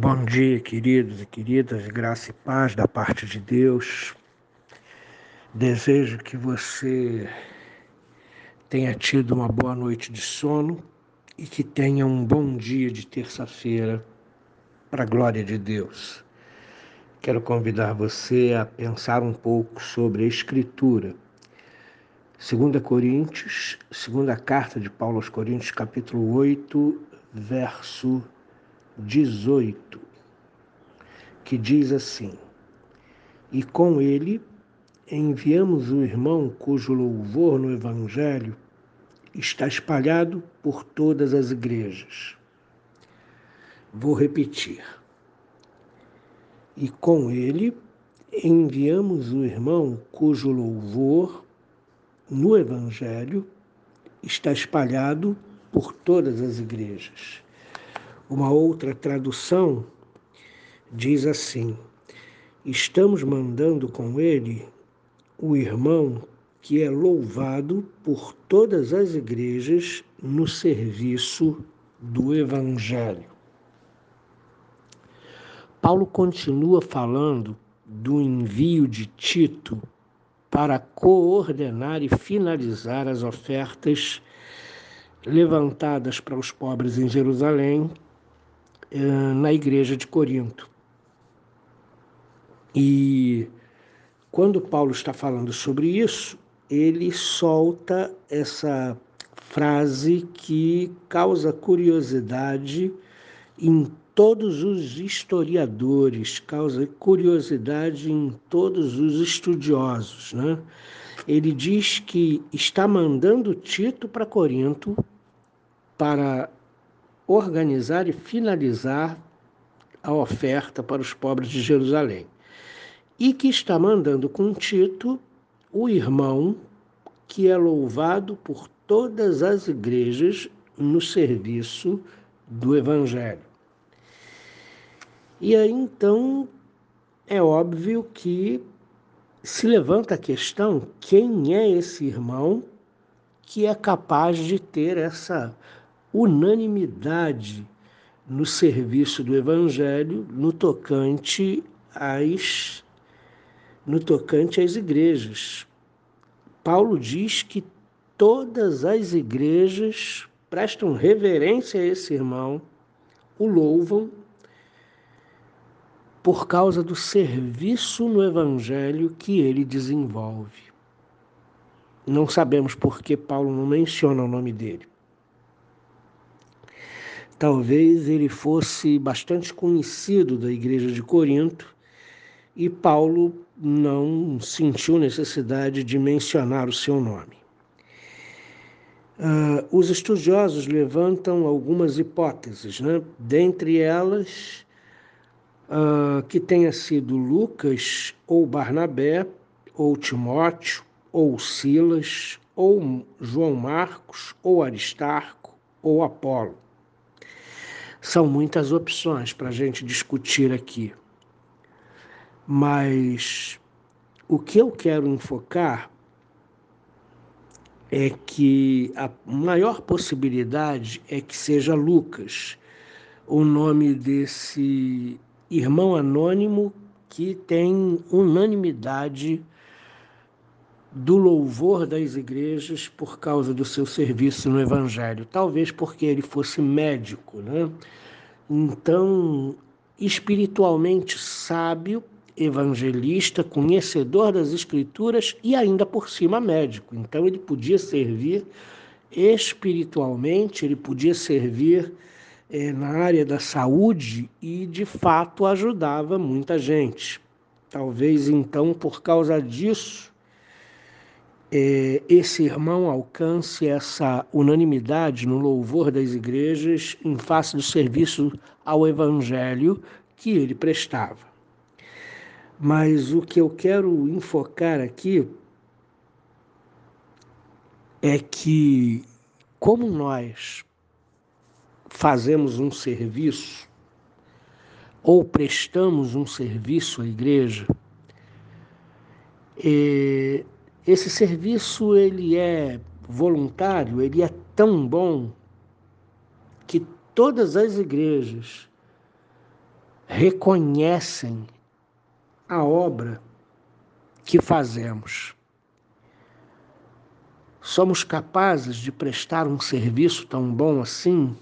Bom dia, queridos e queridas, graça e paz da parte de Deus. Desejo que você tenha tido uma boa noite de sono e que tenha um bom dia de terça-feira, para a glória de Deus. Quero convidar você a pensar um pouco sobre a Escritura. 2 Coríntios, segunda carta de Paulo aos Coríntios, capítulo 8, verso 18, que diz assim: E com ele enviamos o irmão cujo louvor no Evangelho está espalhado por todas as igrejas. Vou repetir. E com ele enviamos o irmão cujo louvor no Evangelho está espalhado por todas as igrejas. Uma outra tradução diz assim: Estamos mandando com ele o irmão que é louvado por todas as igrejas no serviço do Evangelho. Paulo continua falando do envio de Tito para coordenar e finalizar as ofertas levantadas para os pobres em Jerusalém na igreja de Corinto. E quando Paulo está falando sobre isso, ele solta essa frase que causa curiosidade em todos os historiadores, causa curiosidade em todos os estudiosos. Né? Ele diz que está mandando Tito para Corinto para organizar e finalizar a oferta para os pobres de Jerusalém. E que está mandando com Tito o irmão que é louvado por todas as igrejas no serviço do Evangelho. E aí então é óbvio que se levanta a questão: quem é esse irmão que é capaz de ter essa unanimidade no serviço do Evangelho no tocante às, no tocante às igrejas. Paulo diz que todas as igrejas prestam reverência a esse irmão, o louvam por causa do serviço no Evangelho que ele desenvolve. Não sabemos por que Paulo não menciona o nome dele. Talvez ele fosse bastante conhecido da igreja de Corinto e Paulo não sentiu necessidade de mencionar o seu nome. Uh, os estudiosos levantam algumas hipóteses, né? dentre elas uh, que tenha sido Lucas ou Barnabé, ou Timóteo, ou Silas, ou João Marcos, ou Aristarco, ou Apolo. São muitas opções para a gente discutir aqui. Mas o que eu quero enfocar é que a maior possibilidade é que seja Lucas, o nome desse irmão anônimo que tem unanimidade do louvor das igrejas por causa do seu serviço no Evangelho. Talvez porque ele fosse médico, né? Então, espiritualmente sábio, evangelista, conhecedor das Escrituras e ainda por cima médico. Então, ele podia servir espiritualmente, ele podia servir é, na área da saúde e, de fato, ajudava muita gente. Talvez então, por causa disso, é, esse irmão alcance essa unanimidade no louvor das igrejas em face do serviço ao Evangelho que ele prestava. Mas o que eu quero enfocar aqui é que, como nós fazemos um serviço ou prestamos um serviço à igreja, é, esse serviço ele é voluntário, ele é tão bom que todas as igrejas reconhecem a obra que fazemos. Somos capazes de prestar um serviço tão bom assim?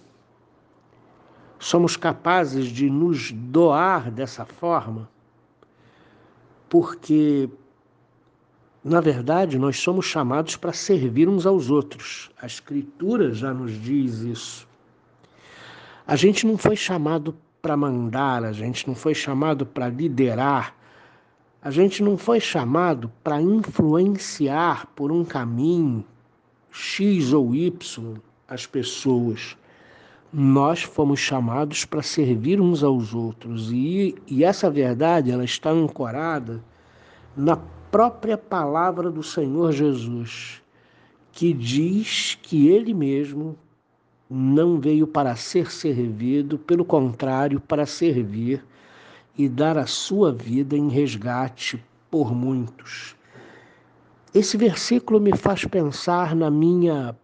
Somos capazes de nos doar dessa forma? Porque, na verdade, nós somos chamados para servir uns aos outros. A Escritura já nos diz isso. A gente não foi chamado para mandar, a gente não foi chamado para liderar, a gente não foi chamado para influenciar por um caminho, X ou Y as pessoas. Nós fomos chamados para servir uns aos outros e, e essa verdade ela está ancorada na própria palavra do Senhor Jesus, que diz que Ele mesmo não veio para ser servido, pelo contrário, para servir e dar a sua vida em resgate por muitos. Esse versículo me faz pensar na minha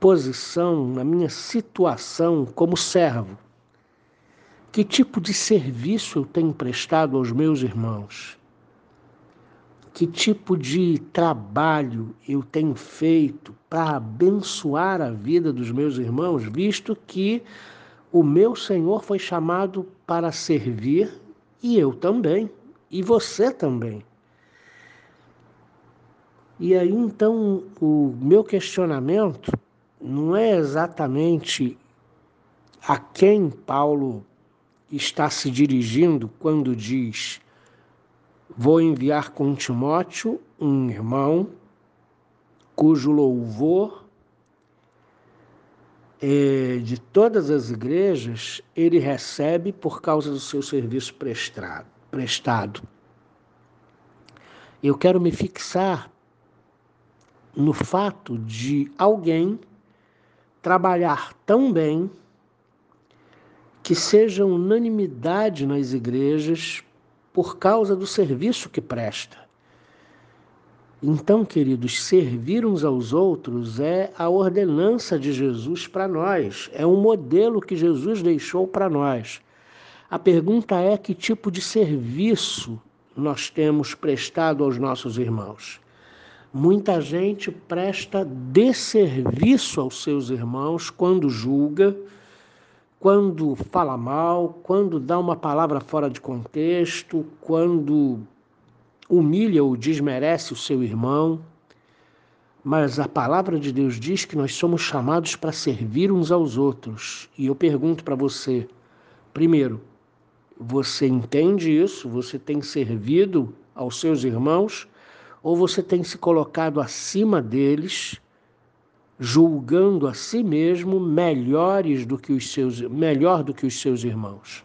posição, na minha situação como servo. Que tipo de serviço eu tenho prestado aos meus irmãos? Que tipo de trabalho eu tenho feito para abençoar a vida dos meus irmãos, visto que o meu Senhor foi chamado para servir e eu também, e você também. E aí então o meu questionamento não é exatamente a quem Paulo está se dirigindo quando diz: Vou enviar com Timóteo um irmão cujo louvor é, de todas as igrejas ele recebe por causa do seu serviço prestado. Eu quero me fixar no fato de alguém trabalhar tão bem que seja unanimidade nas igrejas por causa do serviço que presta. Então, queridos, servir uns aos outros é a ordenança de Jesus para nós, é um modelo que Jesus deixou para nós. A pergunta é que tipo de serviço nós temos prestado aos nossos irmãos. Muita gente presta desserviço aos seus irmãos quando julga, quando fala mal, quando dá uma palavra fora de contexto, quando humilha ou desmerece o seu irmão. Mas a palavra de Deus diz que nós somos chamados para servir uns aos outros. E eu pergunto para você: primeiro, você entende isso? Você tem servido aos seus irmãos? ou você tem se colocado acima deles, julgando a si mesmo melhores do que os seus, melhor do que os seus irmãos?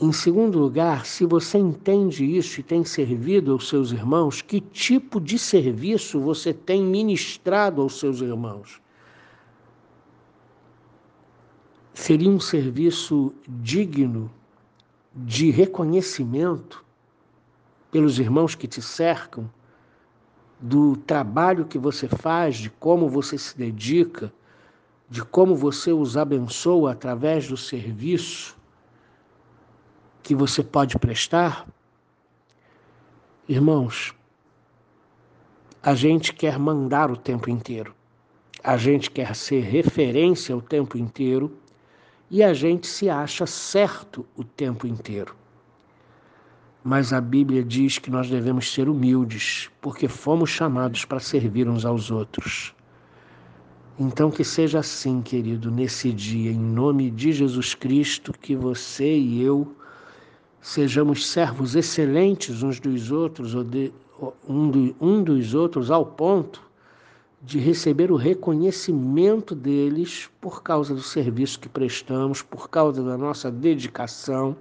Em segundo lugar, se você entende isso e tem servido aos seus irmãos, que tipo de serviço você tem ministrado aos seus irmãos? Seria um serviço digno de reconhecimento pelos irmãos que te cercam, do trabalho que você faz, de como você se dedica, de como você os abençoa através do serviço que você pode prestar? Irmãos, a gente quer mandar o tempo inteiro, a gente quer ser referência o tempo inteiro e a gente se acha certo o tempo inteiro mas a Bíblia diz que nós devemos ser humildes, porque fomos chamados para servir uns aos outros. Então, que seja assim, querido, nesse dia, em nome de Jesus Cristo, que você e eu sejamos servos excelentes uns dos outros, um dos outros, ao ponto de receber o reconhecimento deles por causa do serviço que prestamos, por causa da nossa dedicação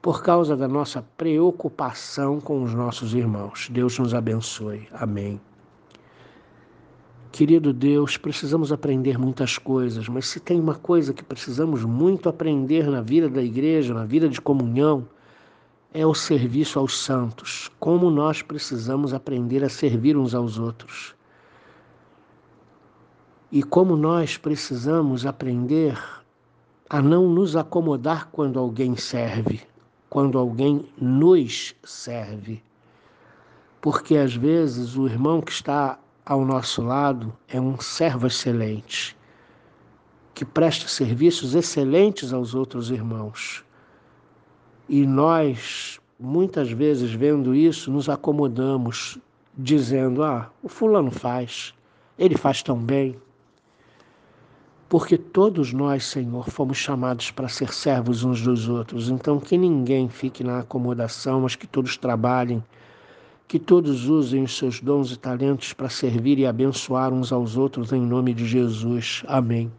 por causa da nossa preocupação com os nossos irmãos. Deus nos abençoe. Amém. Querido Deus, precisamos aprender muitas coisas, mas se tem uma coisa que precisamos muito aprender na vida da igreja, na vida de comunhão, é o serviço aos santos. Como nós precisamos aprender a servir uns aos outros. E como nós precisamos aprender a não nos acomodar quando alguém serve, quando alguém nos serve. Porque às vezes o irmão que está ao nosso lado é um servo excelente, que presta serviços excelentes aos outros irmãos. E nós, muitas vezes, vendo isso, nos acomodamos, dizendo: ah, o fulano faz, ele faz tão bem. Porque todos nós, Senhor, fomos chamados para ser servos uns dos outros. Então, que ninguém fique na acomodação, mas que todos trabalhem, que todos usem os seus dons e talentos para servir e abençoar uns aos outros, em nome de Jesus. Amém.